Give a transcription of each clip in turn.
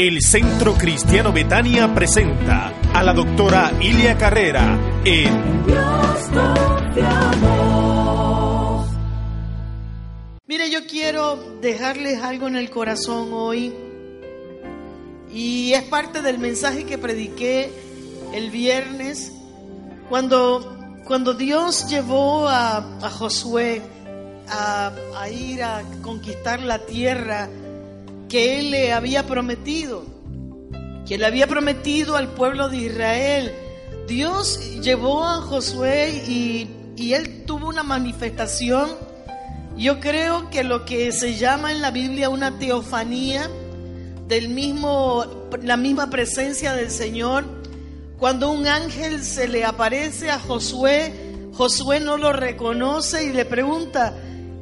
El Centro Cristiano Betania presenta a la doctora Ilia Carrera en Dios Mire, yo quiero dejarles algo en el corazón hoy. Y es parte del mensaje que prediqué el viernes cuando, cuando Dios llevó a, a Josué a, a ir a conquistar la tierra que él le había prometido, que le había prometido al pueblo de Israel. Dios llevó a Josué y, y él tuvo una manifestación. Yo creo que lo que se llama en la Biblia una teofanía del mismo, la misma presencia del Señor. Cuando un ángel se le aparece a Josué, Josué no lo reconoce y le pregunta,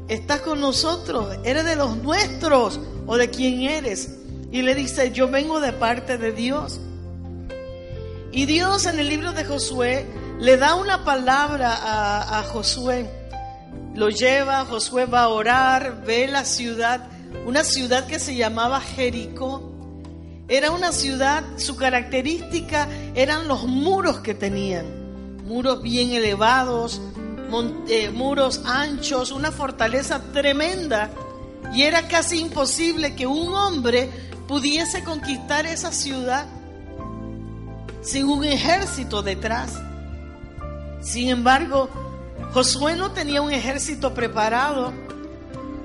¿estás con nosotros? ¿Eres de los nuestros o de quién eres? Y le dice, yo vengo de parte de Dios. Y Dios en el libro de Josué le da una palabra a, a Josué. Lo lleva, Josué va a orar, ve la ciudad, una ciudad que se llamaba Jericó. Era una ciudad, su característica eran los muros que tenían, muros bien elevados, eh, muros anchos, una fortaleza tremenda. Y era casi imposible que un hombre pudiese conquistar esa ciudad sin un ejército detrás. Sin embargo, Josué no tenía un ejército preparado.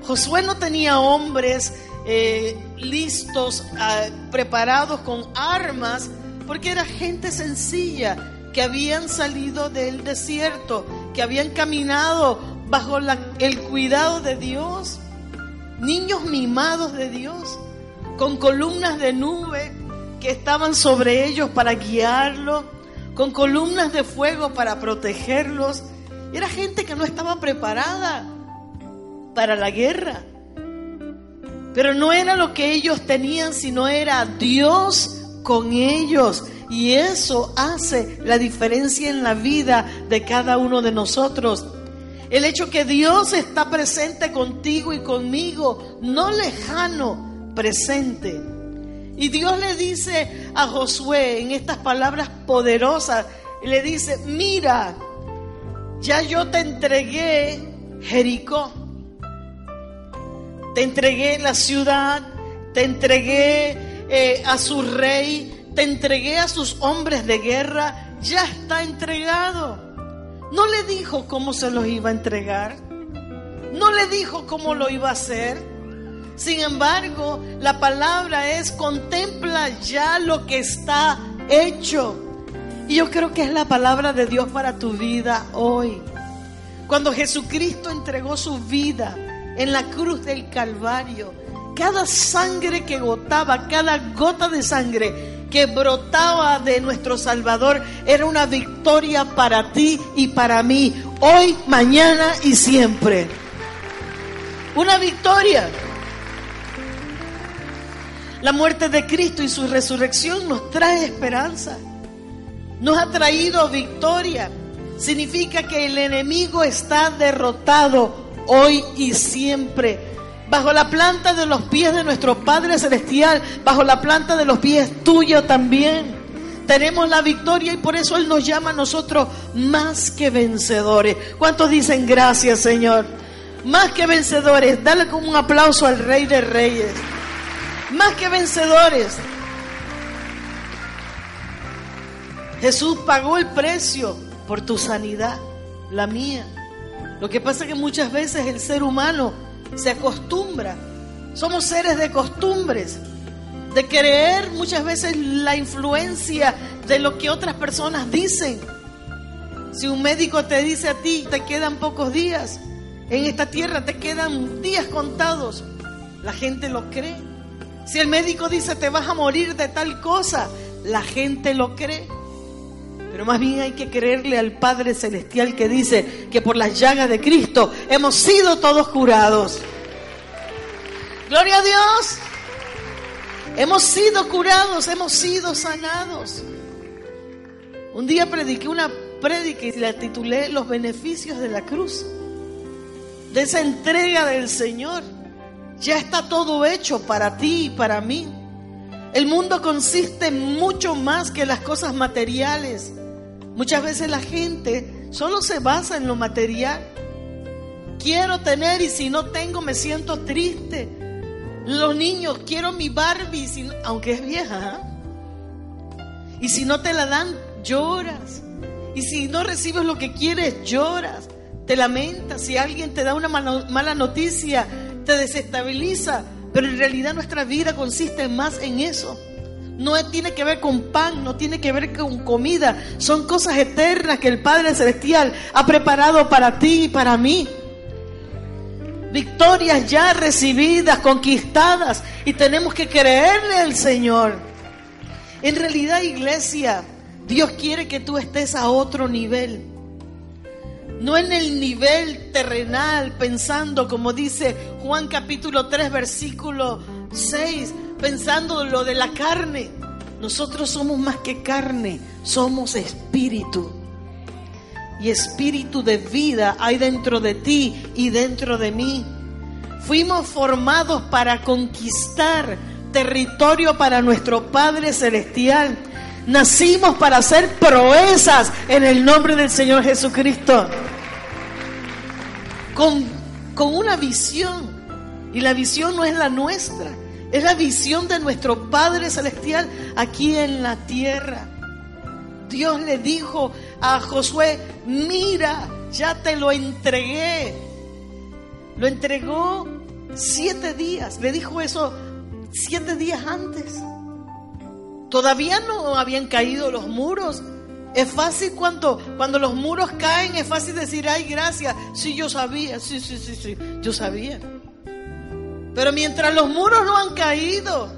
Josué no tenía hombres eh, listos, ah, preparados con armas, porque era gente sencilla que habían salido del desierto, que habían caminado bajo el cuidado de Dios, niños mimados de Dios, con columnas de nube que estaban sobre ellos para guiarlos, con columnas de fuego para protegerlos. Era gente que no estaba preparada para la guerra. Pero no era lo que ellos tenían, sino era Dios con ellos. Y eso hace la diferencia en la vida de cada uno de nosotros. El hecho que Dios está presente contigo y conmigo, no lejano, presente. Y Dios le dice a Josué en estas palabras poderosas, le dice, mira, ya yo te entregué Jericó, te entregué la ciudad, te entregué eh, a su rey, te entregué a sus hombres de guerra, ya está entregado. No le dijo cómo se los iba a entregar. No le dijo cómo lo iba a hacer. Sin embargo, la palabra es contempla ya lo que está hecho. Y yo creo que es la palabra de Dios para tu vida hoy. Cuando Jesucristo entregó su vida en la cruz del Calvario, cada sangre que gotaba, cada gota de sangre que brotaba de nuestro Salvador era una victoria para ti y para mí, hoy, mañana y siempre. Una victoria. La muerte de Cristo y su resurrección nos trae esperanza. Nos ha traído victoria. Significa que el enemigo está derrotado hoy y siempre bajo la planta de los pies de nuestro Padre Celestial, bajo la planta de los pies tuyo también. Tenemos la victoria y por eso Él nos llama a nosotros más que vencedores. ¿Cuántos dicen gracias, Señor? Más que vencedores. Dale como un aplauso al Rey de Reyes. Más que vencedores. Jesús pagó el precio por tu sanidad, la mía. Lo que pasa es que muchas veces el ser humano se acostumbra. Somos seres de costumbres, de creer muchas veces la influencia de lo que otras personas dicen. Si un médico te dice a ti, te quedan pocos días, en esta tierra te quedan días contados, la gente lo cree. Si el médico dice te vas a morir de tal cosa, la gente lo cree. Pero más bien hay que creerle al Padre Celestial que dice que por las llagas de Cristo hemos sido todos curados. Gloria a Dios. Hemos sido curados, hemos sido sanados. Un día prediqué una prédica y la titulé Los beneficios de la cruz. De esa entrega del Señor. Ya está todo hecho para ti y para mí. El mundo consiste en mucho más que las cosas materiales. Muchas veces la gente solo se basa en lo material. Quiero tener y si no tengo me siento triste. Los niños, quiero mi Barbie, aunque es vieja. ¿ah? Y si no te la dan, lloras. Y si no recibes lo que quieres, lloras. Te lamentas. Si alguien te da una mala noticia, te desestabiliza. Pero en realidad nuestra vida consiste más en eso. No tiene que ver con pan, no tiene que ver con comida. Son cosas eternas que el Padre Celestial ha preparado para ti y para mí. Victorias ya recibidas, conquistadas. Y tenemos que creerle al Señor. En realidad, iglesia, Dios quiere que tú estés a otro nivel. No en el nivel terrenal, pensando, como dice Juan capítulo 3, versículo 6, pensando lo de la carne. Nosotros somos más que carne, somos espíritu. Y espíritu de vida hay dentro de ti y dentro de mí. Fuimos formados para conquistar territorio para nuestro Padre Celestial. Nacimos para hacer proezas en el nombre del Señor Jesucristo. Con, con una visión. Y la visión no es la nuestra. Es la visión de nuestro Padre Celestial aquí en la tierra. Dios le dijo a Josué, mira, ya te lo entregué. Lo entregó siete días. Le dijo eso siete días antes. Todavía no habían caído los muros. Es fácil cuando, cuando los muros caen, es fácil decir, ay, gracias. Sí, yo sabía, sí, sí, sí, sí, yo sabía. Pero mientras los muros no han caído,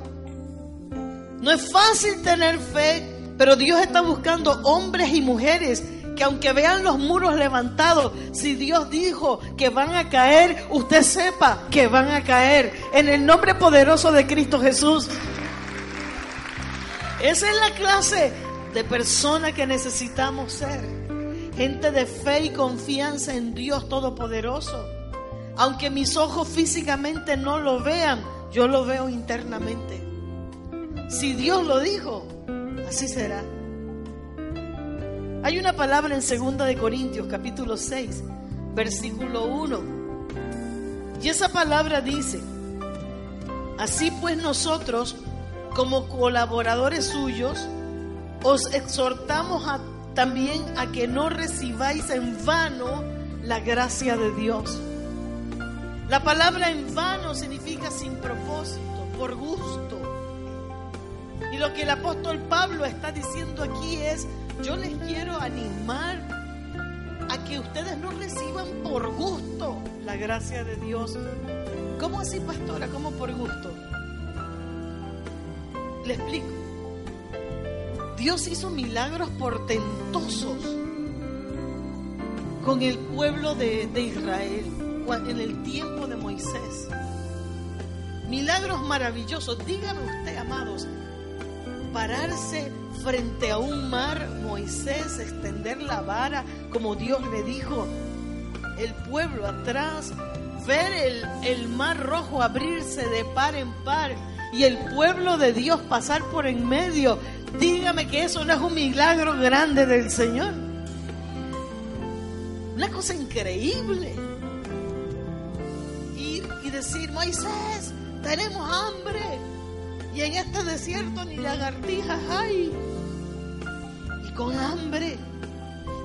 no es fácil tener fe, pero Dios está buscando hombres y mujeres que aunque vean los muros levantados, si Dios dijo que van a caer, usted sepa que van a caer en el nombre poderoso de Cristo Jesús. Esa es la clase de persona que necesitamos ser. Gente de fe y confianza en Dios Todopoderoso. Aunque mis ojos físicamente no lo vean, yo lo veo internamente. Si Dios lo dijo, así será. Hay una palabra en 2 de Corintios capítulo 6, versículo 1. Y esa palabra dice, así pues nosotros como colaboradores suyos os exhortamos también a que no recibáis en vano la gracia de Dios. La palabra en vano significa sin propósito, por gusto. Y lo que el apóstol Pablo está diciendo aquí es, yo les quiero animar a que ustedes no reciban por gusto la gracia de Dios. ¿Cómo así, pastora? ¿Cómo por gusto? Le explico. Dios hizo milagros portentosos con el pueblo de, de Israel en el tiempo de Moisés. Milagros maravillosos. Díganme usted, amados, pararse frente a un mar, Moisés extender la vara como Dios le dijo, el pueblo atrás, ver el, el mar rojo abrirse de par en par y el pueblo de Dios pasar por en medio. Dígame que eso no es un milagro grande del Señor. Una cosa increíble. Moisés, tenemos hambre y en este desierto ni lagartijas hay. Y con hambre.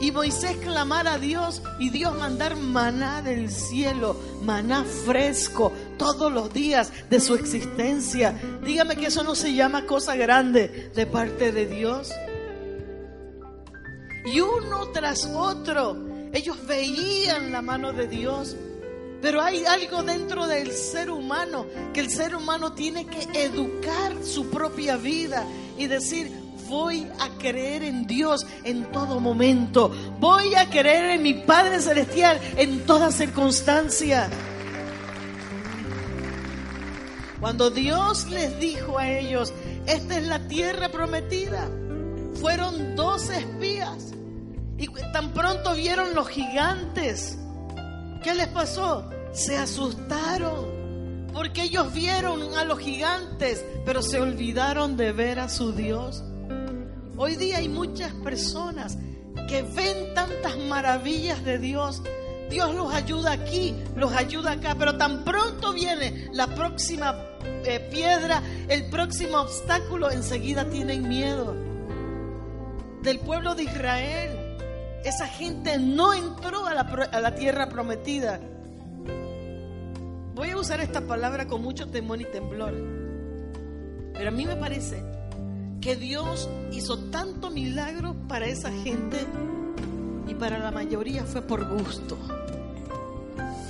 Y Moisés clamar a Dios y Dios mandar maná del cielo, maná fresco todos los días de su existencia. Dígame que eso no se llama cosa grande de parte de Dios. Y uno tras otro, ellos veían la mano de Dios pero hay algo dentro del ser humano que el ser humano tiene que educar su propia vida y decir, voy a creer en Dios en todo momento. Voy a creer en mi Padre Celestial en toda circunstancia. Cuando Dios les dijo a ellos, esta es la tierra prometida, fueron dos espías y tan pronto vieron los gigantes ¿Qué les pasó? Se asustaron Porque ellos vieron a los gigantes, pero se olvidaron de ver a su Dios. Hoy día hay muchas personas que ven tantas maravillas de Dios. Dios los ayuda aquí, los ayuda acá, pero tan pronto viene la próxima eh, piedra, el próximo obstáculo, enseguida tienen miedo. Del pueblo de Israel, esa gente no entró a la, tierra prometida. Voy a usar esta palabra con mucho temor y temblor, pero a mí me parece que Dios hizo tanto milagro para esa gente y para la mayoría fue por gusto,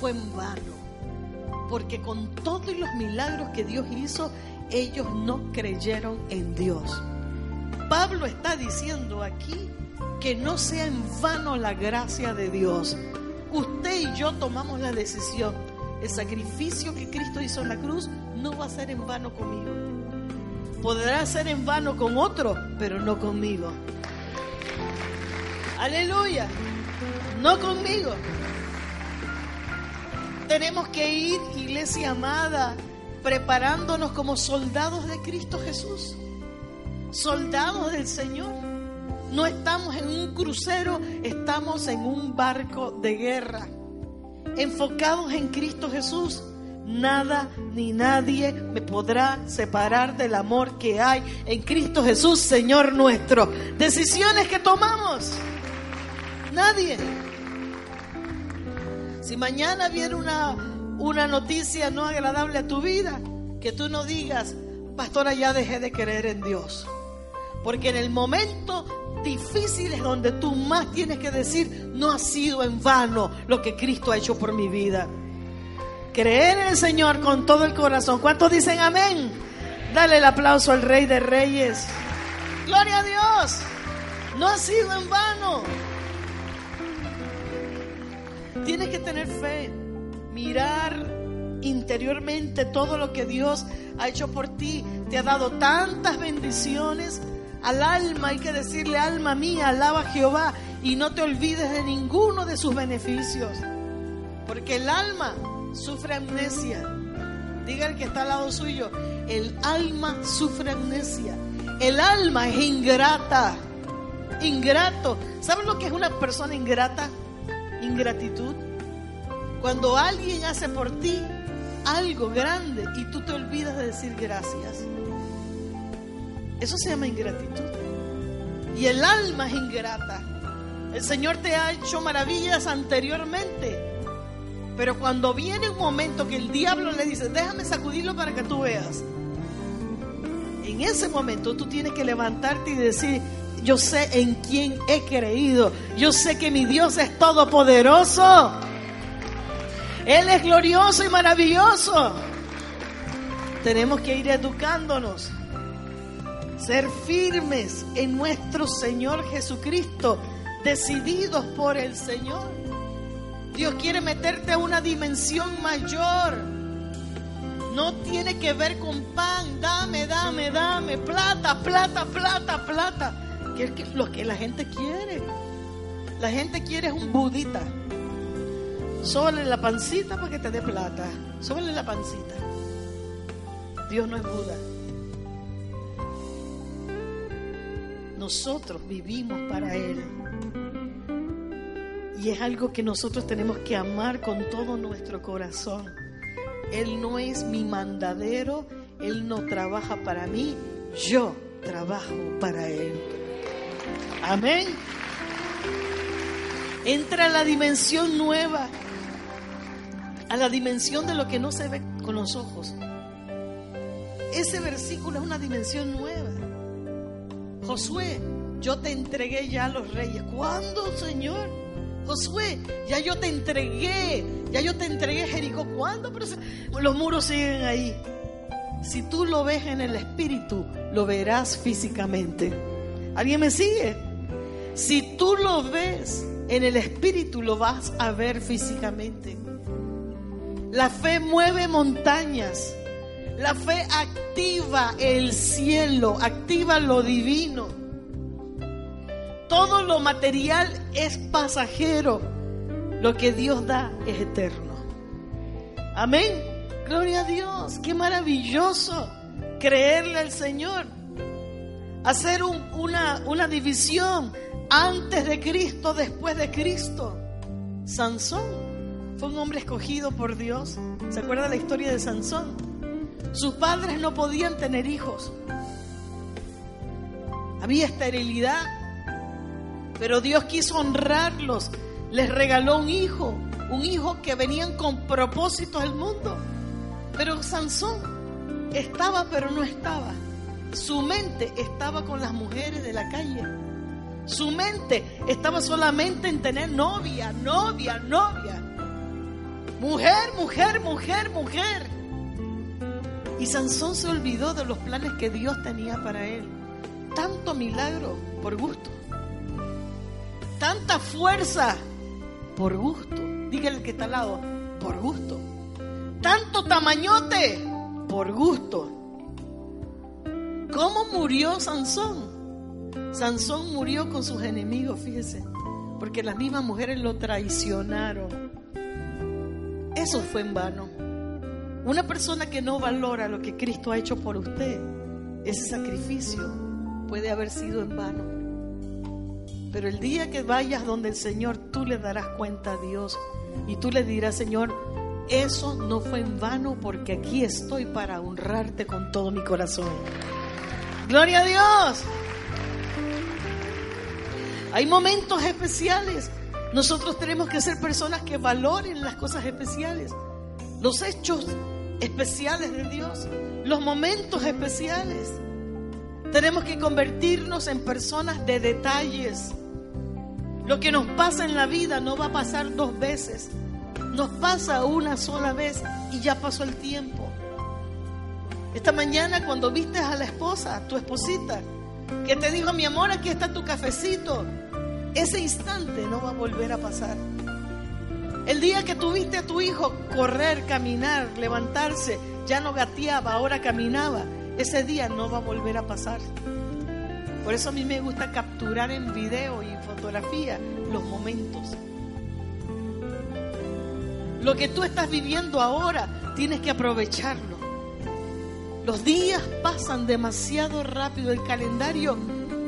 fue en vano, porque con todos los milagros que Dios hizo, ellos no creyeron en Dios. Pablo está diciendo aquí que no sea en vano la gracia de Dios. Usted y yo tomamos la decisión. El sacrificio que Cristo hizo en la cruz no va a ser en vano conmigo. Podrá ser en vano con otro, pero no conmigo. Aleluya. No conmigo. Tenemos que ir, iglesia amada, preparándonos como soldados de Cristo Jesús. Soldados del Señor. No estamos en un crucero, estamos en un barco de guerra. Enfocados en Cristo Jesús Nada ni nadie me podrá separar del amor que hay en Cristo Jesús, Señor nuestro. Decisiones que tomamos. Nadie. Si mañana viene una, una noticia no agradable a tu vida, que tú no digas, pastora, ya dejé de creer en Dios. Porque en el momento difícil es donde tú más tienes que decir, no ha sido en vano lo que Cristo ha hecho por mi vida. Creer en el Señor con todo el corazón. ¿Cuántos dicen amén? Dale el aplauso al Rey de Reyes. Gloria a Dios. No ha sido en vano. Tienes que tener fe. Mirar interiormente todo lo que Dios ha hecho por ti. Te ha dado tantas bendiciones. Al alma hay que decirle, alma mía, alaba a Jehová y no te olvides de ninguno de sus beneficios. Porque el alma sufre amnesia. Diga el que está al lado suyo, el alma sufre amnesia. El alma es ingrata, ingrato. ¿Sabes lo que es una persona ingrata? Ingratitud. Cuando alguien hace por ti algo grande y tú te olvidas de decir gracias. Eso se llama ingratitud. Y el alma es ingrata. El Señor te ha hecho maravillas anteriormente pero cuando viene un momento que el diablo le dice, déjame sacudirlo para que tú veas, en ese momento tú tienes que levantarte y decir, yo sé en quién he creído, yo sé que mi Dios es todopoderoso, Él es glorioso y maravilloso. Tenemos que ir educándonos, ser firmes en nuestro Señor Jesucristo, decididos por el Señor. Dios quiere meterte a una dimensión mayor. No tiene que ver con pan, dame, dame, dame, plata, plata, plata, plata. Que es lo que la gente quiere. La gente quiere es un budita. Sóbale la pancita para que te dé plata. Sóbale la pancita. Dios no es Buda. Nosotros vivimos para Él. Y es algo que nosotros tenemos que amar con todo nuestro corazón. Él no es mi mandadero, Él no trabaja para mí, yo trabajo para Él. Amén. Entra a la dimensión nueva, a la dimensión de lo que no se ve con los ojos. Ese versículo es una dimensión nueva. Josué, yo te entregué ya a los reyes. ¿Cuándo, Señor? Josué, ya yo te entregué, ya yo te entregué Jericó. ¿Cuándo? Pero los muros siguen ahí. Si tú lo ves en el espíritu, lo verás físicamente. ¿Alguien me sigue? Si tú lo ves en el espíritu, lo vas a ver físicamente. La fe mueve montañas. La fe activa el cielo, activa lo divino. Todo lo material es pasajero. Lo que Dios da es eterno. Amén. Gloria a Dios, qué maravilloso creerle al Señor. Hacer una, una división antes de Cristo, después de Cristo. Sansón fue un hombre escogido por Dios. ¿Se acuerda la historia de Sansón? Sus padres no podían tener hijos. Había esterilidad. Pero Dios quiso honrarlos. Les regaló un hijo. Un hijo que venían con propósito al mundo. Pero Sansón estaba pero no estaba. Su mente estaba con las mujeres de la calle. Su mente estaba solamente en tener novia, novia, novia. Mujer, mujer, mujer, mujer. Y Sansón se olvidó de los planes que Dios tenía para él. Tanto milagro por gusto. Tanta fuerza por gusto. Dígale que está al lado, por gusto. Tanto tamañote por gusto. ¿Cómo murió Sansón? Sansón murió con sus enemigos, fíjese, porque las mismas mujeres lo traicionaron. Eso fue en vano. Una persona que no valora lo que Cristo ha hecho por usted, ese sacrificio puede haber sido en vano. Pero el día que vayas donde el Señor, tú le darás cuenta a Dios y tú le dirás, Señor, eso no fue en vano porque aquí estoy para honrarte con todo mi corazón. Gloria a Dios. Hay momentos especiales. Nosotros tenemos que ser personas que valoren las cosas especiales, los hechos especiales de Dios, los momentos especiales. Tenemos que convertirnos en personas de detalles. Lo que nos pasa en la vida no va a pasar dos veces. Nos pasa una sola vez y ya pasó el tiempo. Esta mañana cuando viste a la esposa, tu esposita, que te dijo, mi amor, aquí está tu cafecito, ese instante no va a volver a pasar. El día que tuviste a tu hijo correr, caminar, levantarse, ya no gateaba, ahora caminaba, ese día no va a volver a pasar. Por eso a mí me gusta capturar en video y fotografía los momentos. Lo que tú estás viviendo ahora, tienes que aprovecharlo. Los días pasan demasiado rápido, el calendario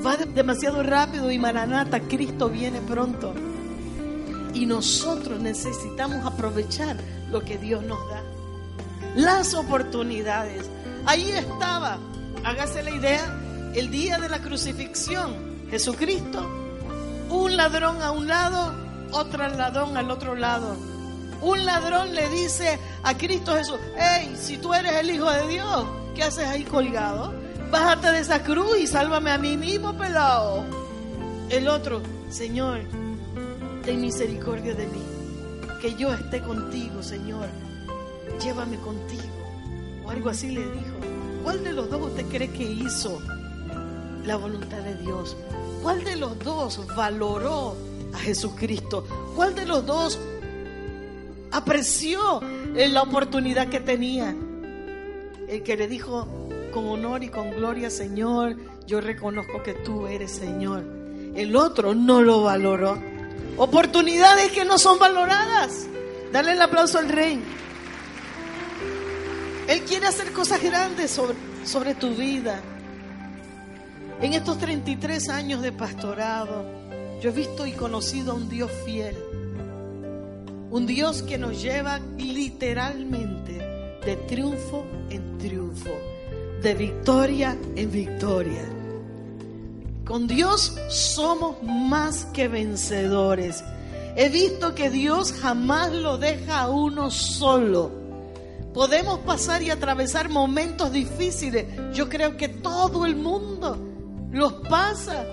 va demasiado rápido y Maranata, Cristo viene pronto. Y nosotros necesitamos aprovechar lo que Dios nos da. Las oportunidades. Ahí estaba, hágase la idea, el día de la crucifixión. Jesucristo, un ladrón a un lado, otro ladrón al otro lado un ladrón le dice a Cristo Jesús, hey, si tú eres el Hijo de Dios, ¿qué haces ahí colgado? Bájate de esa cruz y sálvame a mí mismo, pelado. El otro, Señor, ten misericordia de mí, que yo esté contigo, Señor, llévame contigo. O algo así le dijo. ¿Cuál de los dos usted cree que hizo la voluntad de Dios? ¿Cuál de los dos valoró a Jesucristo? ¿Cuál de los dos apreció la oportunidad que tenía. El que le dijo con honor y con gloria, Señor, yo reconozco que tú eres Señor. El otro no lo valoró. Oportunidades que no son valoradas. Dale el aplauso al rey. Él quiere hacer cosas grandes sobre, sobre tu vida. En estos 33 años de pastorado, yo he visto y conocido a un Dios fiel un Dios que nos lleva literalmente de triunfo en triunfo, de victoria en victoria. Con Dios somos más que vencedores. He visto que Dios jamás lo deja a uno solo. Podemos pasar y atravesar momentos difíciles. Yo creo que todo el mundo los pasa.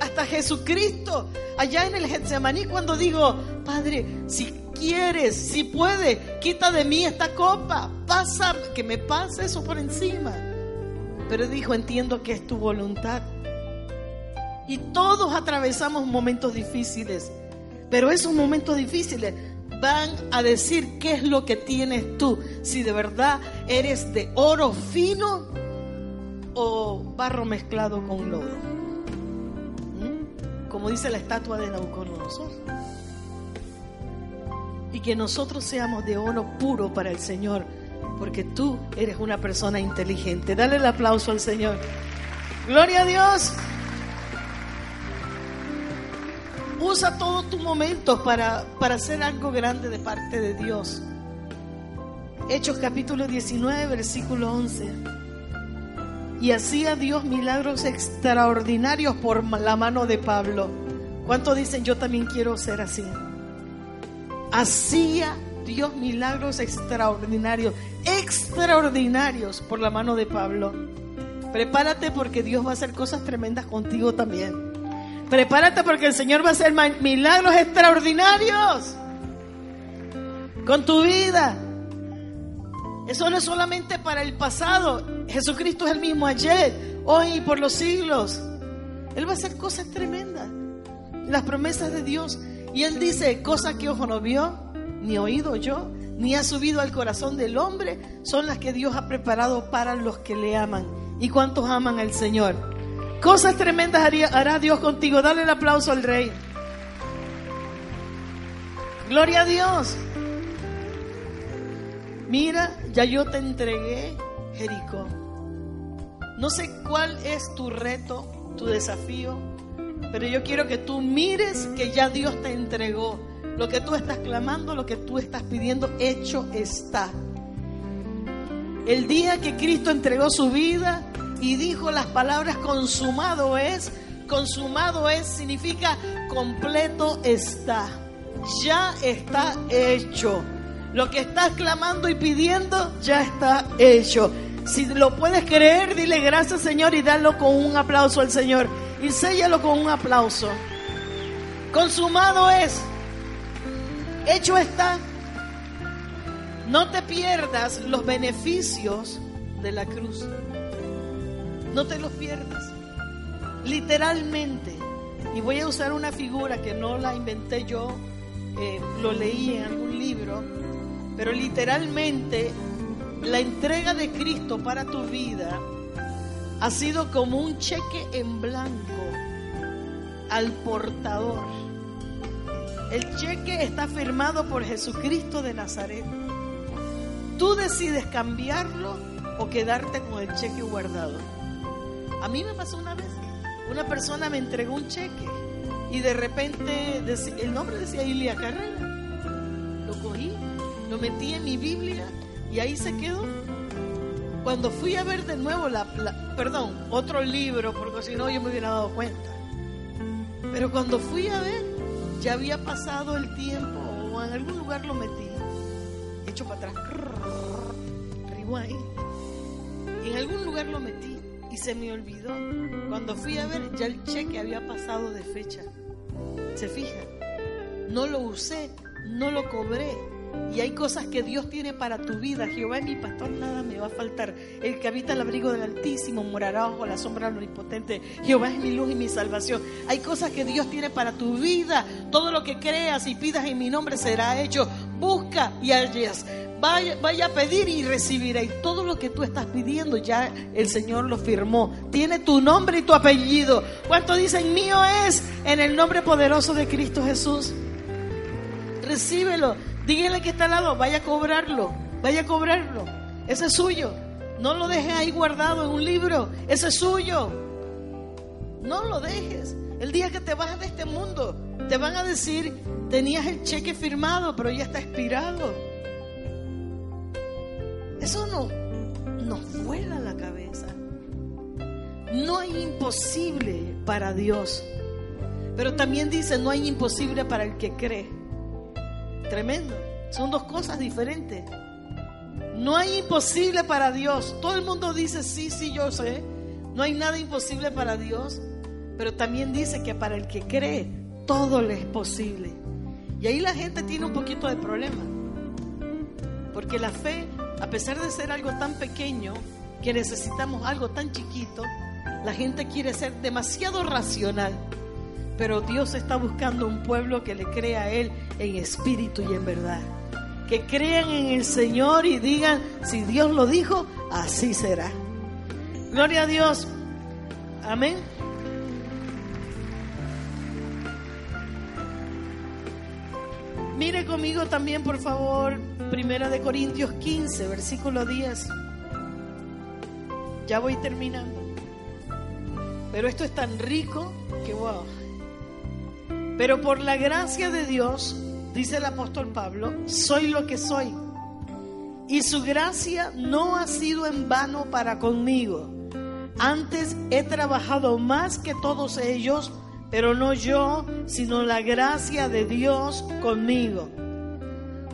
Hasta Jesucristo, allá en el Getsemaní, cuando digo, Padre, si quieres, si puede, quita de mí esta copa, pasa, que me pase eso por encima. Pero dijo, entiendo que es tu voluntad. Y todos atravesamos momentos difíciles, pero esos momentos difíciles van a decir qué es lo que tienes tú, si de verdad eres de oro fino o barro mezclado con lodo. ¿Mm? Como dice la estatua de Nabucodonosor y que nosotros seamos de oro puro para el Señor, porque tú eres una persona inteligente. Dale el aplauso al Señor. Gloria a Dios. Usa todos tus momentos para, para hacer algo grande de parte de Dios. Hechos capítulo 19, versículo 11. Y hacía Dios milagros extraordinarios por la mano de Pablo. ¿Cuántos dicen yo también quiero ser así? Hacía Dios milagros extraordinarios, extraordinarios por la mano de Pablo. Prepárate porque Dios va a hacer cosas tremendas contigo también. Prepárate porque el Señor va a hacer milagros extraordinarios con tu vida. Eso no es solamente para el pasado. Jesucristo es el mismo ayer, hoy y por los siglos. Él va a hacer cosas tremendas. Las promesas de Dios. Y Él dice, cosas que ojo no vio, ni oído yo, ni ha subido al corazón del hombre, son las que Dios ha preparado para los que le aman. ¿Y cuántos aman al Señor? Cosas tremendas hará Dios contigo. Dale el aplauso al Rey. Gloria a Dios. Mira, ya yo te entregué Jericó. No sé cuál es tu reto, tu desafío, pero yo quiero que tú mires que ya Dios te entregó lo que tú estás clamando, lo que tú estás pidiendo, hecho está. El día que Cristo entregó su vida y dijo las palabras consumado es, consumado es significa completo está. Ya está hecho. Lo que estás clamando y pidiendo ya está hecho. Si lo puedes creer, dile gracias Señor y dalo con un aplauso al Señor. Y séllalo con un aplauso. Consumado es. Hecho está. No te pierdas los beneficios de la cruz. No te los pierdas. Literalmente. Y voy a usar una figura que no la inventé yo, eh, lo leí en algún libro, pero literalmente la entrega de Cristo para tu vida ha sido como un cheque en blanco al portador el cheque está firmado por Jesucristo de Nazaret. Tú decides cambiarlo o quedarte con el cheque guardado. A mí me pasó una vez. Una persona me entregó un cheque y de repente el nombre decía Ilia Carrera. Lo cogí, lo metí en mi Biblia y ahí se quedó. Cuando fui a ver de nuevo la, perdón, otro libro, porque si no yo me hubiera dado cuenta. Pero cuando fui a ver, ya había pasado el tiempo o en algún lugar lo metí, hecho para atrás, rewind, se me olvidó. Cuando fui a ver, ya el cheque había pasado de fecha. ¿Se fija? No lo usé, no lo cobré y hay cosas que Dios tiene para tu vida. Jehová es mi pastor, nada me va a faltar. El que habita el abrigo del Altísimo morará bajo la sombra del Omnipotente. Jehová es mi luz y mi salvación. Hay cosas que Dios tiene para tu vida. Todo lo que creas y pidas en mi nombre será hecho. Busca y hallas. Vaya, vaya, a pedir y recibirá. Y todo lo que tú estás pidiendo ya el Señor lo firmó. Tiene tu nombre y tu apellido. ¿Cuánto dicen mío es? En el nombre poderoso de Cristo Jesús. Recíbelo. Dígale que está al lado, vaya a cobrarlo, vaya a cobrarlo. Ese es suyo. No lo dejes ahí guardado en un libro. Ese es suyo. No lo dejes. El día que te vas de este mundo, te van a decir, tenías el cheque firmado, pero ya está expirado. Eso no nos vuela la cabeza. No hay imposible para Dios. Pero también dice, no hay imposible para el que cree. Tremendo. Son dos cosas diferentes. No hay imposible para Dios. Todo el mundo dice, sí, sí, yo sé. No hay nada imposible para Dios. Pero también dice que para el que cree, todo le es posible. Y ahí la gente tiene un poquito de problema. Porque la fe, a pesar de ser algo tan pequeño, que necesitamos algo tan chiquito, la gente quiere ser demasiado racional. Pero Dios está buscando un pueblo que le crea a Él en espíritu y en verdad. Que crean en el Señor y digan, si Dios lo dijo, así será. Gloria a Dios. Amén. Mire conmigo también, por favor, Primera de Corintios 15, versículo 10. Ya voy terminando. Pero esto es tan rico que wow. Pero por la gracia de Dios, dice el apóstol Pablo, soy lo que soy. Y su gracia no ha sido en vano para conmigo. Antes he trabajado más que todos ellos, pero no yo, sino la gracia de Dios conmigo.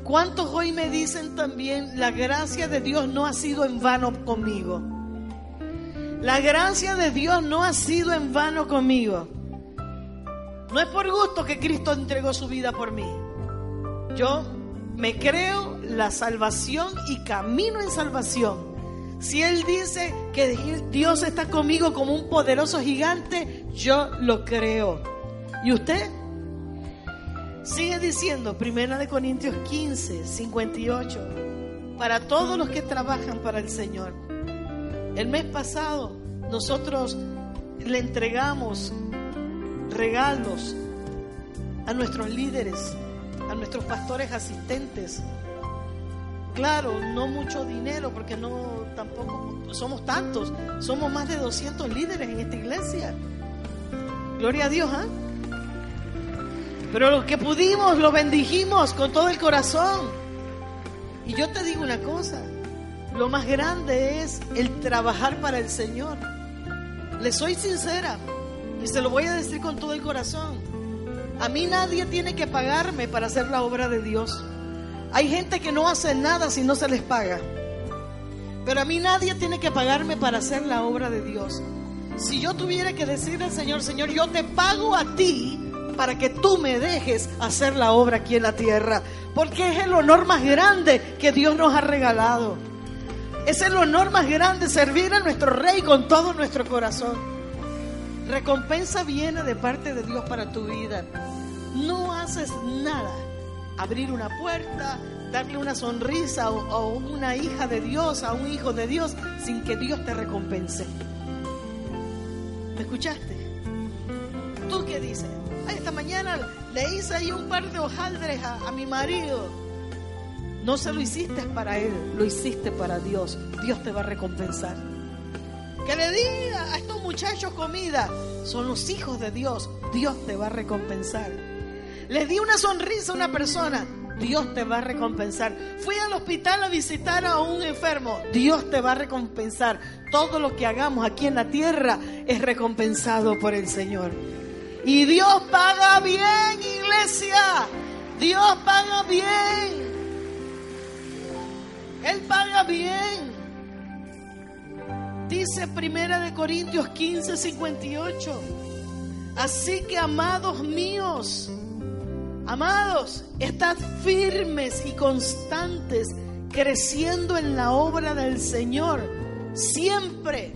¿Cuántos hoy me dicen también, la gracia de Dios no ha sido en vano conmigo? La gracia de Dios no ha sido en vano conmigo. No es por gusto que Cristo entregó su vida por mí. Yo me creo la salvación y camino en salvación. Si Él dice que Dios está conmigo como un poderoso gigante, yo lo creo. ¿Y usted? Sigue diciendo, Primera de Corintios 15, 58, para todos los que trabajan para el Señor. El mes pasado nosotros le entregamos regalos a nuestros líderes, a nuestros pastores asistentes. Claro, no mucho dinero porque no tampoco somos tantos, somos más de 200 líderes en esta iglesia. Gloria a Dios, ¿ah? Pero lo que pudimos lo bendijimos con todo el corazón. Y yo te digo una cosa, lo más grande es el trabajar para el Señor. Le soy sincera y se lo voy a decir con todo el corazón. A mí nadie tiene que pagarme para hacer la obra de Dios. Hay gente que no hace nada si no se les paga. Pero a mí nadie tiene que pagarme para hacer la obra de Dios. Si yo tuviera que decirle al Señor, Señor, yo te pago a ti para que tú me dejes hacer la obra aquí en la tierra. Porque es el honor más grande que Dios nos ha regalado. Es el honor más grande servir a nuestro Rey con todo nuestro corazón. Recompensa viene de parte de Dios para tu vida. No haces nada. Abrir una puerta, darle una sonrisa a una hija de Dios, a un hijo de Dios, sin que Dios te recompense. ¿Me escuchaste? ¿Tú qué dices? esta mañana le hice ahí un par de hojaldres a, a mi marido. No se lo hiciste para él, lo hiciste para Dios. Dios te va a recompensar. Que le diga a estos muchachos comida. Son los hijos de Dios. Dios te va a recompensar. Les di una sonrisa a una persona. Dios te va a recompensar. Fui al hospital a visitar a un enfermo. Dios te va a recompensar. Todo lo que hagamos aquí en la tierra es recompensado por el Señor. Y Dios paga bien, iglesia. Dios paga bien. Él paga bien. Dice Primera de Corintios 15, 58. Así que amados míos, amados, estad firmes y constantes, creciendo en la obra del Señor, siempre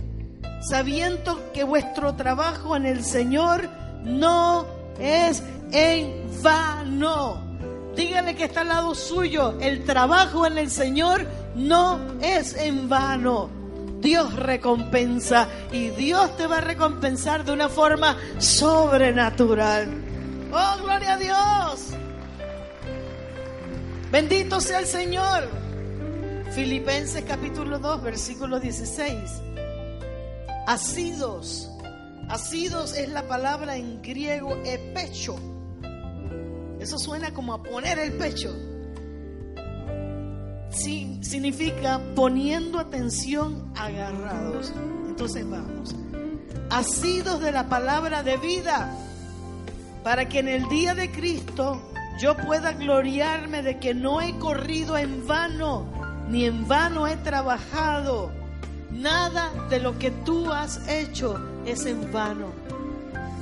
sabiendo que vuestro trabajo en el Señor no es en vano. Dígale que está al lado suyo. El trabajo en el Señor no es en vano. Dios recompensa y Dios te va a recompensar de una forma sobrenatural. Oh, gloria a Dios. Bendito sea el Señor. Filipenses capítulo 2, versículo 16. Asidos. Asidos es la palabra en griego epecho eso suena como a poner el pecho. Sí, significa poniendo atención agarrados. Entonces vamos. Asidos de la palabra de vida, para que en el día de Cristo yo pueda gloriarme de que no he corrido en vano, ni en vano he trabajado. Nada de lo que tú has hecho es en vano.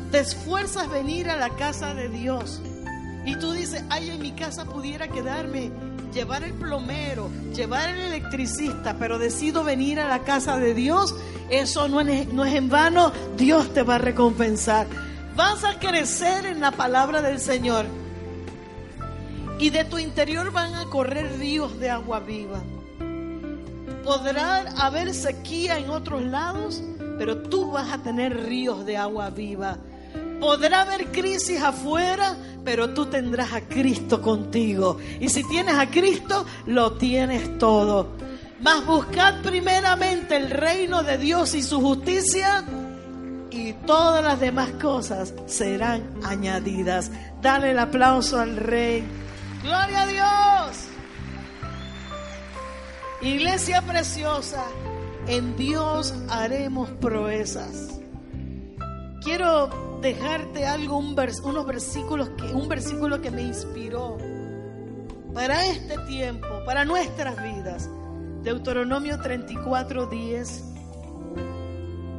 Te esfuerzas venir a la casa de Dios y tú dices, ay, en mi casa pudiera quedarme, llevar el plomero, llevar el electricista, pero decido venir a la casa de Dios, eso no es, no es en vano, Dios te va a recompensar. Vas a crecer en la palabra del Señor. Y de tu interior van a correr ríos de agua viva. Podrá haber sequía en otros lados, pero tú vas a tener ríos de agua viva Podrá haber crisis afuera, pero tú tendrás a Cristo contigo. Y si tienes a Cristo, lo tienes todo. Mas buscad primeramente el reino de Dios y su justicia y todas las demás cosas serán añadidas. Dale el aplauso al Rey. Gloria a Dios. Iglesia preciosa, en Dios haremos proezas. Quiero dejarte algo, un unos versículos que, un versículo que me inspiró para este tiempo, para nuestras vidas. Deuteronomio 34, 10,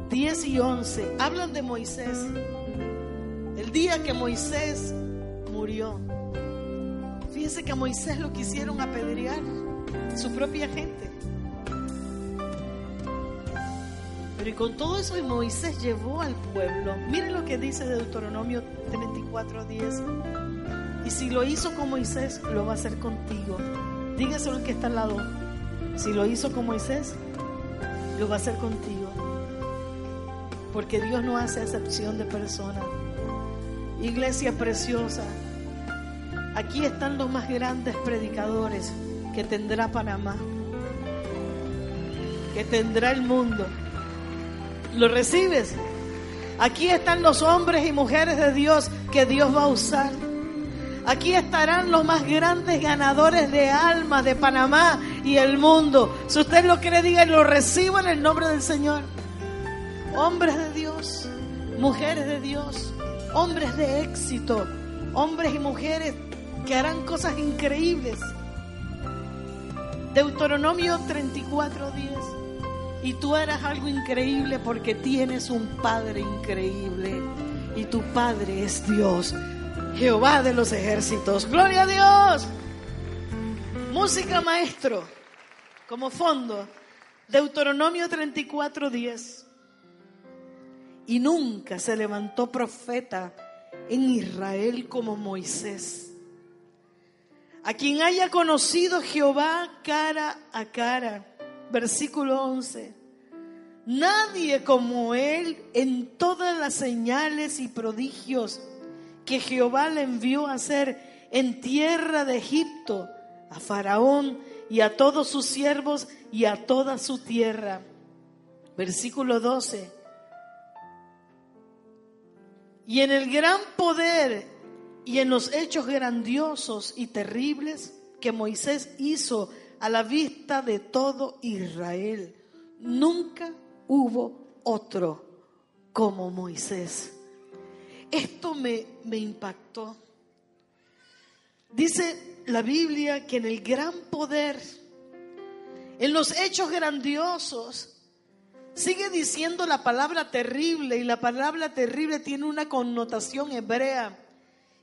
10 y 11 hablan de Moisés. El día que Moisés murió. Fíjense que a Moisés lo quisieron apedrear, su propia gente. Pero con todo eso Moisés llevó al pueblo. Miren lo que dice Deuteronomio 34:10. Y si lo hizo con Moisés, lo va a hacer contigo. Dígaselo al que está al lado. Si lo hizo con Moisés, lo va a hacer contigo. Porque Dios no hace excepción de personas. Iglesia preciosa, aquí están los más grandes predicadores que tendrá Panamá, que tendrá el mundo. ¿Lo recibes? Aquí están los hombres y mujeres de Dios que Dios va a usar. Aquí estarán los más grandes ganadores de almas de Panamá y el mundo. Si usted lo quiere, diga lo recibo en el nombre del Señor. Hombres de Dios, mujeres de Dios, hombres de éxito, hombres y mujeres que harán cosas increíbles. Deuteronomio 34:10 y tú harás algo increíble porque tienes un Padre increíble. Y tu Padre es Dios, Jehová de los ejércitos. Gloria a Dios. Música maestro, como fondo. Deuteronomio 34:10. Y nunca se levantó profeta en Israel como Moisés, a quien haya conocido Jehová cara a cara versículo 11. Nadie como él en todas las señales y prodigios que Jehová le envió a hacer en tierra de Egipto, a Faraón y a todos sus siervos y a toda su tierra. Versículo 12. Y en el gran poder y en los hechos grandiosos y terribles que Moisés hizo a la vista de todo Israel. Nunca hubo otro como Moisés. Esto me, me impactó. Dice la Biblia que en el gran poder, en los hechos grandiosos, sigue diciendo la palabra terrible y la palabra terrible tiene una connotación hebrea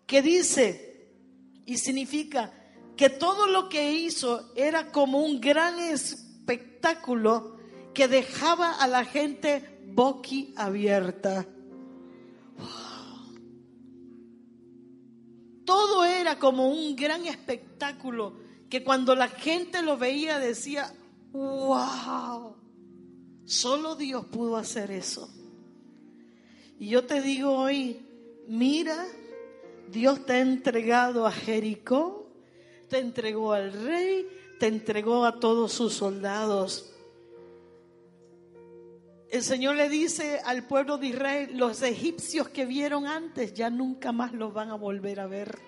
que dice y significa que todo lo que hizo era como un gran espectáculo que dejaba a la gente boquiabierta. Todo era como un gran espectáculo que cuando la gente lo veía decía, wow, solo Dios pudo hacer eso. Y yo te digo hoy, mira, Dios te ha entregado a Jericó te entregó al rey, te entregó a todos sus soldados. El Señor le dice al pueblo de Israel, los egipcios que vieron antes ya nunca más los van a volver a ver.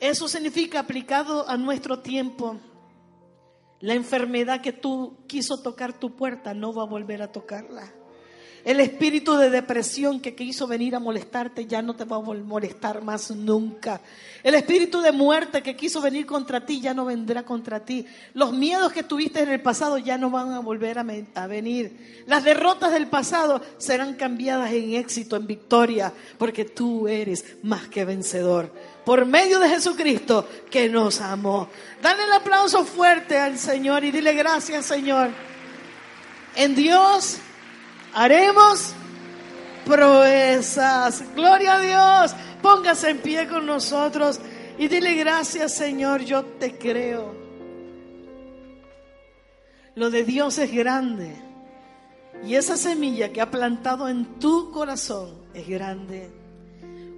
Eso significa aplicado a nuestro tiempo. La enfermedad que tú quiso tocar tu puerta no va a volver a tocarla. El espíritu de depresión que quiso venir a molestarte ya no te va a molestar más nunca. El espíritu de muerte que quiso venir contra ti ya no vendrá contra ti. Los miedos que tuviste en el pasado ya no van a volver a, venir. Las derrotas del pasado serán cambiadas en éxito, en victoria, porque tú eres más que vencedor. Por medio de Jesucristo que nos amó. Dale el aplauso fuerte al Señor y dile gracias Señor. En Dios haremos proezas. Gloria a Dios. Póngase en pie con nosotros y dile gracias Señor, yo te creo. Lo de Dios es grande. Y esa semilla que ha plantado en tu corazón es grande.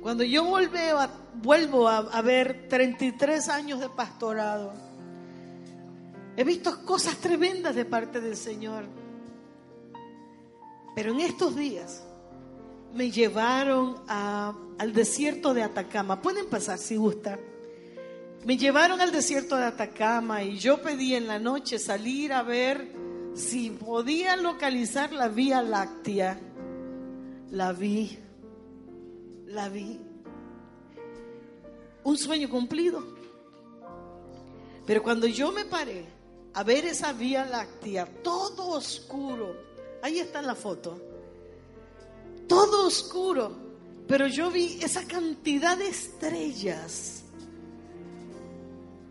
Cuando yo a, vuelvo a, ver 33 años de pastorado, he visto cosas tremendas de parte del Señor. Pero en estos días me llevaron al desierto de Atacama. Pueden pasar si gusta. Me llevaron al desierto de Atacama y yo pedí en la noche salir a ver si podía localizar la Vía Láctea. La vi, la vi. Un sueño cumplido. Pero cuando yo me paré a ver esa Vía Láctea, todo oscuro, ahí está la foto, todo oscuro, pero yo vi esa cantidad de estrellas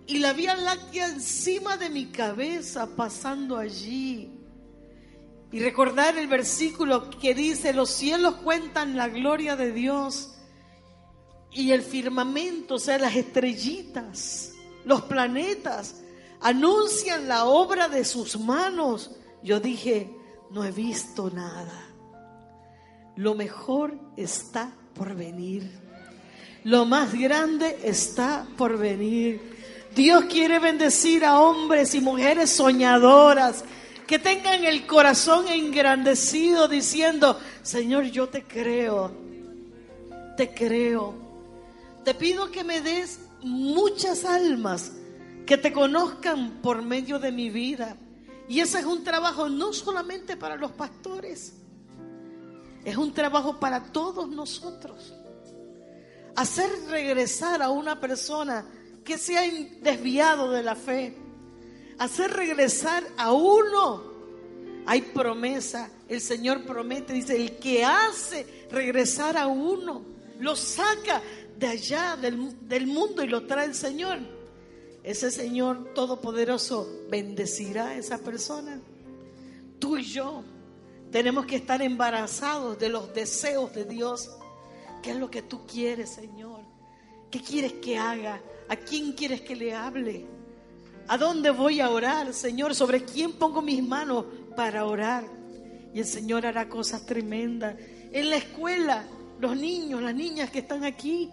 y la Vía Láctea encima de mi cabeza pasando allí. Y recordar el versículo que dice, los cielos cuentan la gloria de Dios y el firmamento, o sea, las estrellitas, los planetas, anuncian la obra de sus manos. Yo dije, no he visto nada. Lo mejor está por venir. Lo más grande está por venir. Dios quiere bendecir a hombres y mujeres soñadoras que tengan el corazón engrandecido diciendo, Señor, yo te creo, te creo. Te pido que me des muchas almas que te conozcan por medio de mi vida. Y ese es un trabajo no solamente para los pastores, es un trabajo para todos nosotros. Hacer regresar a una persona que se ha desviado de la fe, hacer regresar a uno. Hay promesa, el Señor promete, dice, el que hace regresar a uno, lo saca de allá del, del mundo y lo trae el Señor. Ese Señor Todopoderoso bendecirá a esa persona. Tú y yo tenemos que estar embarazados de los deseos de Dios. ¿Qué es lo que tú quieres, Señor? ¿Qué quieres que haga? ¿A quién quieres que le hable? ¿A dónde voy a orar, Señor? ¿Sobre quién pongo mis manos para orar? Y el Señor hará cosas tremendas. En la escuela, los niños, las niñas que están aquí,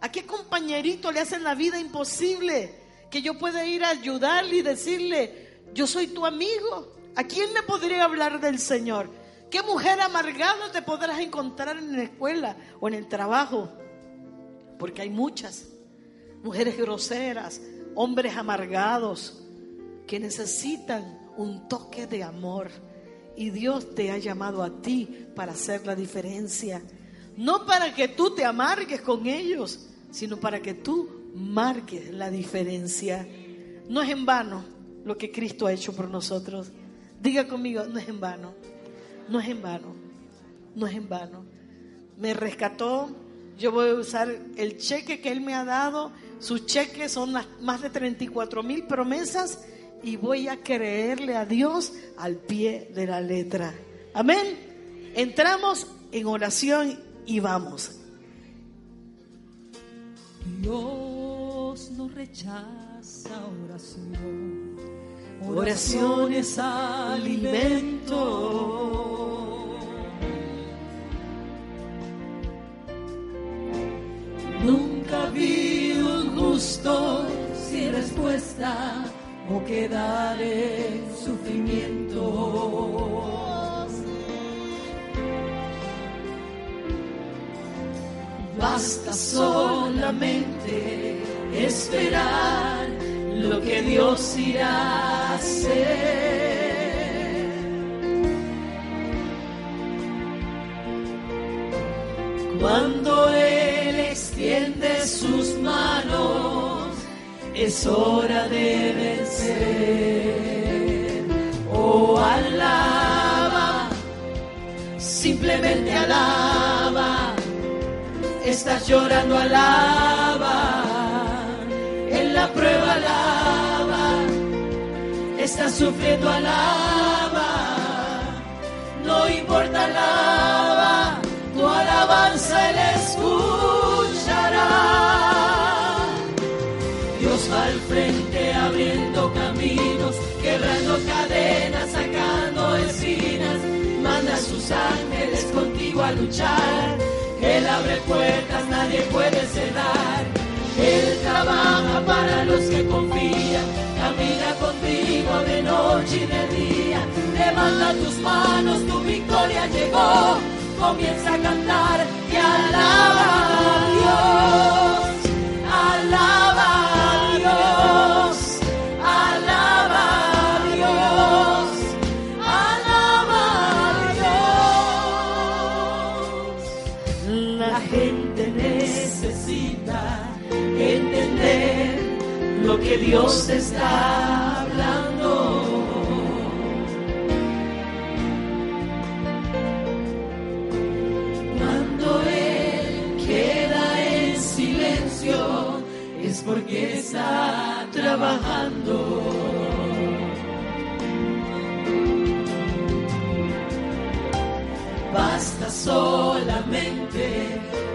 ¿a qué compañerito le hacen la vida imposible? Que yo pueda ir a ayudarle y decirle, yo soy tu amigo. ¿A quién le podría hablar del Señor? ¿Qué mujer amargada te podrás encontrar en la escuela o en el trabajo? Porque hay muchas mujeres groseras, hombres amargados que necesitan un toque de amor. Y Dios te ha llamado a ti para hacer la diferencia. No para que tú te amargues con ellos, sino para que tú marques la diferencia. No es en vano lo que Cristo ha hecho por nosotros. Diga conmigo, no es en vano. No es en vano. No es en vano. Me rescató. Yo voy a usar el cheque que Él me ha dado sus cheques son más de 34 mil promesas y voy a creerle a Dios al pie de la letra. Amén. Entramos en oración y vamos. Dios no rechaza oración. Oración es alimento. Nunca vi justo sin respuesta o quedar en sufrimiento. Basta solamente esperar lo que Dios irá a hacer. Cuando Él extiende sus manos, es hora de vencer. Oh, alaba, simplemente alaba. Estás llorando, alaba. En la prueba, alaba. Estás sufriendo, alaba. No importa, alaba tu alabanza Él frente abriendo caminos, quebrando cadenas, sacando espinas, manda a sus ángeles contigo a luchar. Él abre puertas, nadie puede cerrar. Él trabaja para los que confían, camina contigo de noche y de día. Levanta tus manos, tu victoria llegó. Comienza a cantar y alaba a Dios. Dios está hablando. Cuando Él queda en silencio es porque está trabajando. Basta solamente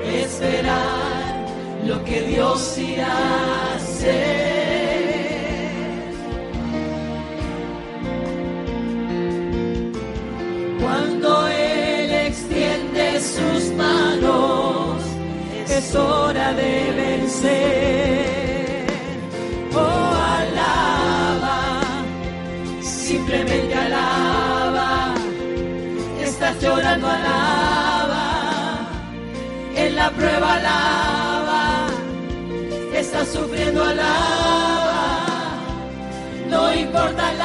esperar lo que Dios irá de vencer. Oh, alaba, simplemente alaba. Estás llorando, alaba. En la prueba, alaba. Estás sufriendo, alaba. No importa, alaba.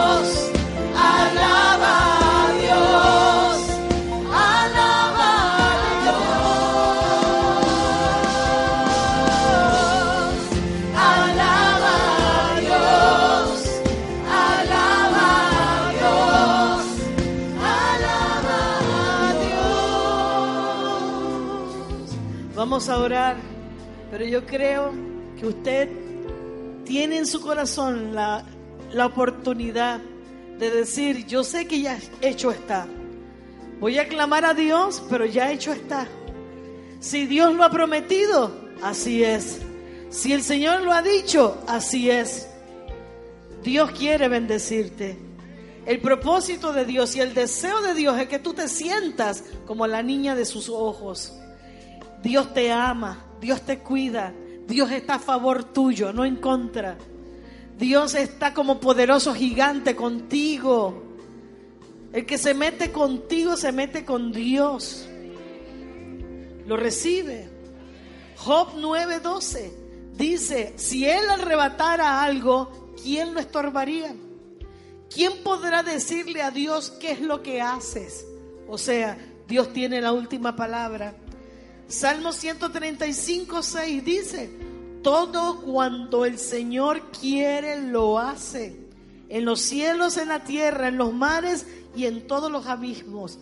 Vamos a orar, pero yo creo que usted tiene en su corazón la, la oportunidad de decir, yo sé que ya hecho está. Voy a clamar a Dios, pero ya hecho está. Si Dios lo ha prometido, así es. Si el Señor lo ha dicho, así es. Dios quiere bendecirte. El propósito de Dios y el deseo de Dios es que tú te sientas como la niña de sus ojos. Dios te ama, Dios te cuida, Dios está a favor tuyo, no en contra. Dios está como poderoso gigante contigo. El que se mete contigo se mete con Dios. Lo recibe. Job 9:12 dice, si él arrebatara algo, ¿quién lo estorbaría? ¿Quién podrá decirle a Dios qué es lo que haces? O sea, Dios tiene la última palabra. Salmo 135, 6 dice, todo cuando el Señor quiere lo hace, en los cielos, en la tierra, en los mares y en todos los abismos.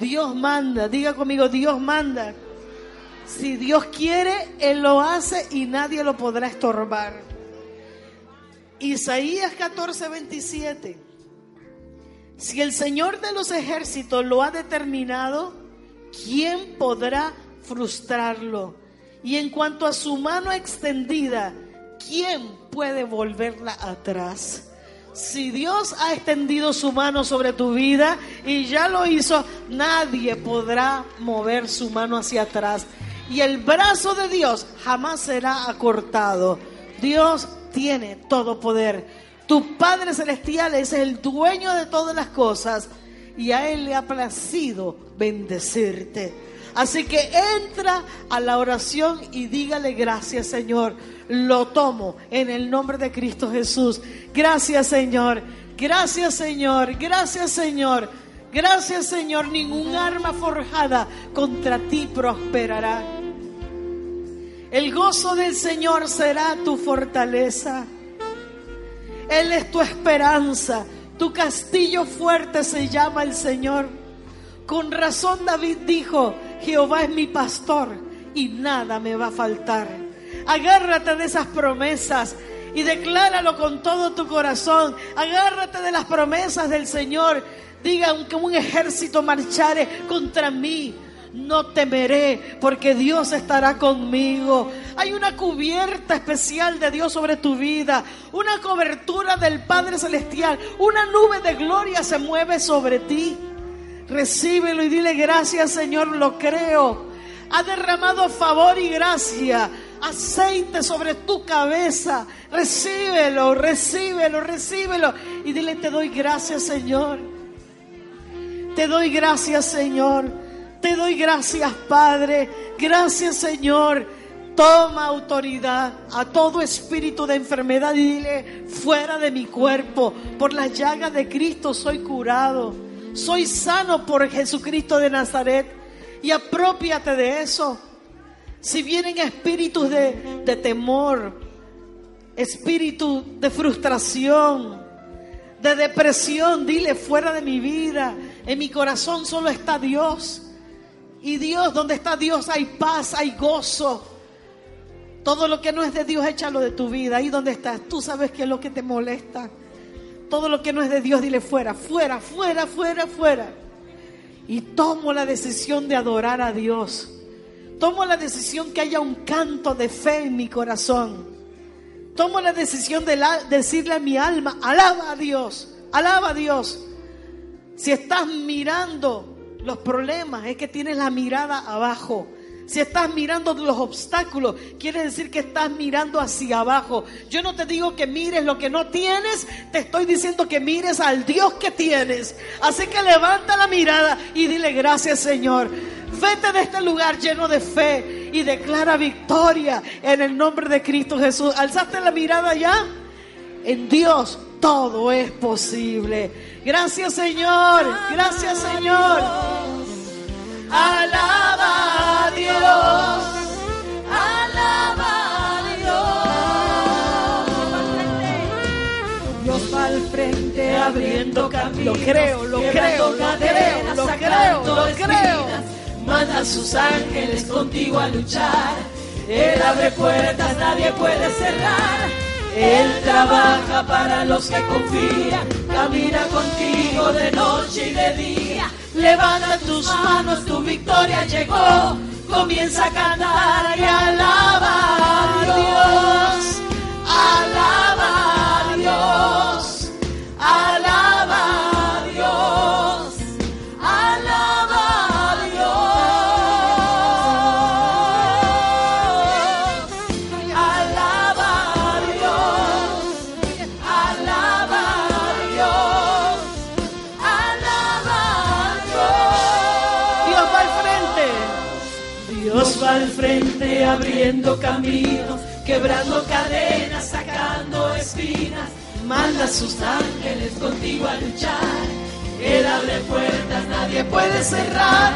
Dios manda, diga conmigo, Dios manda. Si Dios quiere, Él lo hace y nadie lo podrá estorbar. Isaías 14, 27. Si el Señor de los ejércitos lo ha determinado, ¿quién podrá frustrarlo? Y en cuanto a su mano extendida, ¿quién puede volverla atrás? Si Dios ha extendido su mano sobre tu vida y ya lo hizo, nadie podrá mover su mano hacia atrás. Y el brazo de Dios jamás será acortado. Dios tiene todo poder. Tu Padre Celestial es el dueño de todas las cosas y a Él le ha placido bendecirte. Así que entra a la oración y dígale gracias Señor. Lo tomo en el nombre de Cristo Jesús. Gracias Señor. Gracias Señor. Gracias Señor. Gracias Señor. Ningún arma forjada contra ti prosperará. El gozo del Señor será tu fortaleza. Él es tu esperanza. Tu castillo fuerte se llama el Señor. Con razón David dijo, Jehová es mi pastor y nada me va a faltar. Agárrate de esas promesas y decláralo con todo tu corazón. Agárrate de las promesas del Señor. Diga, aunque un ejército marchare contra mí, no temeré porque Dios estará conmigo. Hay una cubierta especial de Dios sobre tu vida, una cobertura del Padre Celestial, una nube de gloria se mueve sobre ti. Recíbelo y dile gracias Señor, lo creo. Ha derramado favor y gracia, aceite sobre tu cabeza. Recíbelo, recíbelo, recíbelo. Y dile, te doy gracias Señor. Te doy gracias Señor. Te doy gracias, Padre. Gracias, Señor. Toma autoridad a todo espíritu de enfermedad y dile, fuera de mi cuerpo, por las llagas de Cristo soy curado. Soy sano por Jesucristo de Nazaret. Y apropiate de eso. Si vienen espíritus de, de temor, espíritu de frustración, de depresión, dile fuera de mi vida. En mi corazón solo está Dios. Y Dios, donde está Dios hay paz, hay gozo. Todo lo que no es de Dios, échalo de tu vida. Ahí donde estás, tú sabes qué es lo que te molesta. Todo lo que no es de Dios, dile fuera, fuera, fuera, fuera, fuera. Y tomo la decisión de adorar a Dios. Tomo la decisión que haya un canto de fe en mi corazón. Tomo la decisión de decirle a mi alma, alaba a Dios, alaba a Dios. Si estás mirando los problemas, es que tienes la mirada abajo. Si estás mirando los obstáculos, quiere decir que estás mirando hacia abajo. Yo no te digo que mires lo que no tienes, te estoy diciendo que mires al Dios que tienes. Así que levanta la mirada y dile gracias Señor. Vete de este lugar lleno de fe y declara victoria en el nombre de Cristo Jesús. ¿Alzaste la mirada ya? En Dios todo es posible. Gracias Señor, gracias Señor. Alaba abriendo caminos. Lo creo, lo creo, lo creo, lo creo, lo creo. Manda a sus ángeles contigo a luchar. Él abre puertas, nadie puede cerrar. Él trabaja para los que confían, camina contigo de noche y de día. Levanta tus manos, tu victoria llegó. Comienza a cantar y alaba abriendo caminos, quebrando cadenas, sacando espinas. Manda a sus ángeles contigo a luchar. Él abre puertas, nadie puede cerrar.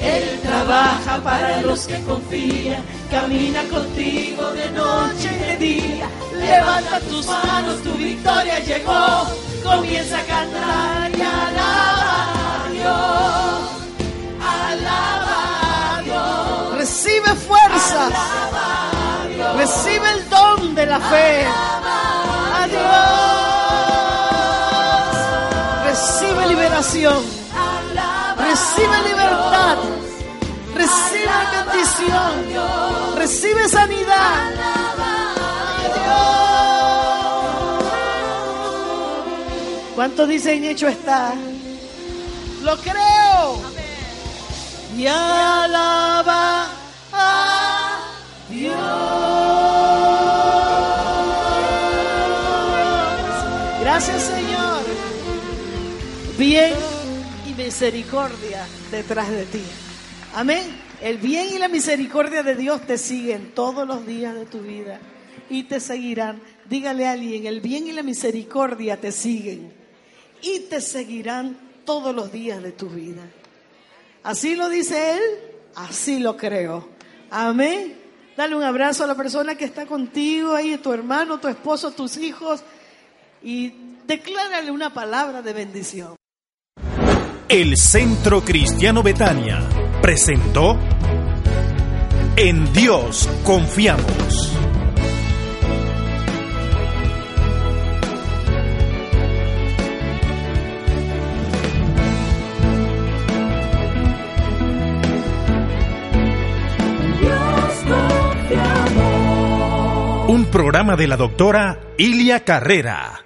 Él trabaja para los que confían, camina contigo de noche y de día. Levanta tus manos, tu victoria llegó. Comienza a cantar y alaba a Dios. Recibe fuerzas. Recibe el don de la fe. Adiós. Recibe liberación. Recibe libertad. Recibe bendición. Recibe sanidad. ¿Cuántos dicen hecho está? Lo creo. Y alaba Gracias Señor. Bien y misericordia detrás de ti. Amén. El bien y la misericordia de Dios te siguen todos los días de tu vida y te seguirán. Dígale a alguien, el bien y la misericordia te siguen y te seguirán todos los días de tu vida. Así lo dice Él, así lo creo. Amén. Dale un abrazo a la persona que está contigo, ahí tu hermano, tu esposo, tus hijos. Y declárale una palabra de bendición. El Centro Cristiano Betania presentó En Dios confiamos. Un programa de la doctora Ilia Carrera.